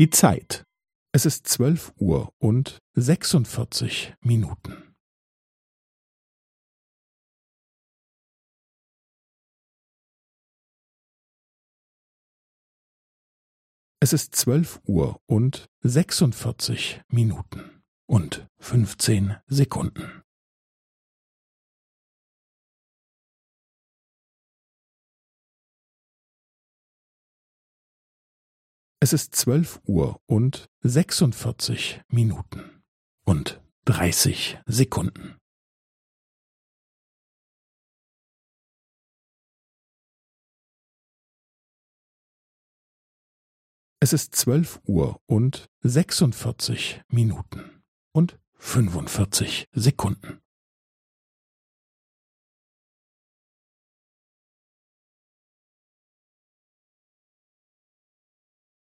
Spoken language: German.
Die Zeit. Es ist zwölf Uhr und sechsundvierzig Minuten. Es ist zwölf Uhr und sechsundvierzig Minuten und fünfzehn Sekunden. Es ist zwölf Uhr und sechsundvierzig Minuten und dreißig Sekunden. Es ist zwölf Uhr und sechsundvierzig Minuten und fünfundvierzig Sekunden.